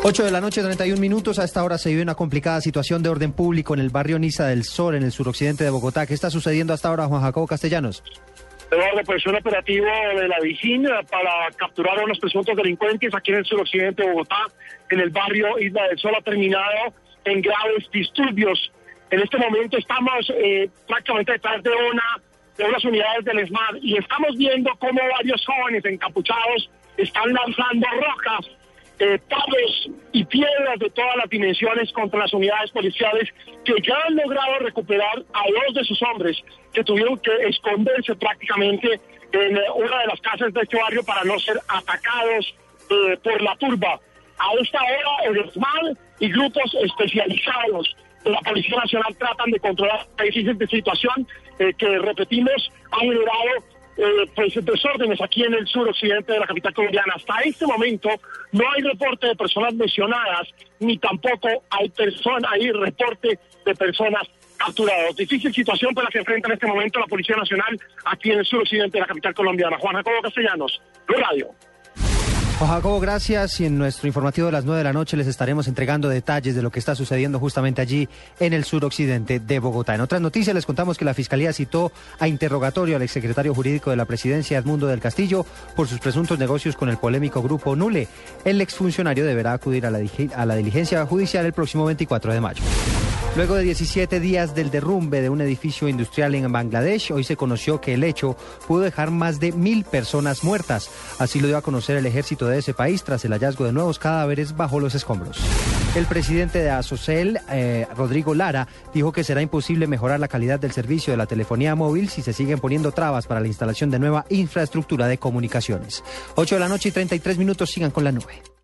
8 de la noche, 31 minutos. A esta hora se vive una complicada situación de orden público en el barrio Niza del Sol, en el suroccidente de Bogotá. ¿Qué está sucediendo hasta ahora, Juan Jacobo Castellanos? Eduardo, pues un operativo de la Vigina para capturar a unos presuntos delincuentes aquí en el suroccidente de Bogotá, en el barrio Isla del Sol, ha terminado en graves disturbios. En este momento estamos eh, prácticamente detrás de una de unas unidades del ESMAD y estamos viendo cómo varios jóvenes encapuchados están lanzando rocas eh, y piedras de todas las dimensiones contra las unidades policiales que ya han logrado recuperar a dos de sus hombres que tuvieron que esconderse prácticamente en eh, una de las casas de este barrio para no ser atacados eh, por la turba. A esta hora el ESMAL y grupos especializados de la Policía Nacional tratan de controlar de situación eh, que, repetimos, ha generado eh, pues, desórdenes aquí en el sur occidente de la capital colombiana. Hasta este momento no hay reporte de personas lesionadas, ni tampoco hay, persona, hay reporte de personas capturadas. Difícil situación por la que enfrenta en este momento la Policía Nacional aquí en el sur occidente de la capital colombiana. Juan Jacobo Castellanos, Blue Radio. Jacobo, gracias. Y en nuestro informativo de las 9 de la noche les estaremos entregando detalles de lo que está sucediendo justamente allí en el suroccidente de Bogotá. En otras noticias les contamos que la Fiscalía citó a interrogatorio al exsecretario jurídico de la presidencia, Edmundo del Castillo, por sus presuntos negocios con el polémico grupo Nule. El exfuncionario deberá acudir a la, a la diligencia judicial el próximo 24 de mayo. Luego de 17 días del derrumbe de un edificio industrial en Bangladesh, hoy se conoció que el hecho pudo dejar más de mil personas muertas. Así lo dio a conocer el ejército de ese país tras el hallazgo de nuevos cadáveres bajo los escombros. El presidente de Asocel, eh, Rodrigo Lara, dijo que será imposible mejorar la calidad del servicio de la telefonía móvil si se siguen poniendo trabas para la instalación de nueva infraestructura de comunicaciones. 8 de la noche y 33 minutos, sigan con la nube.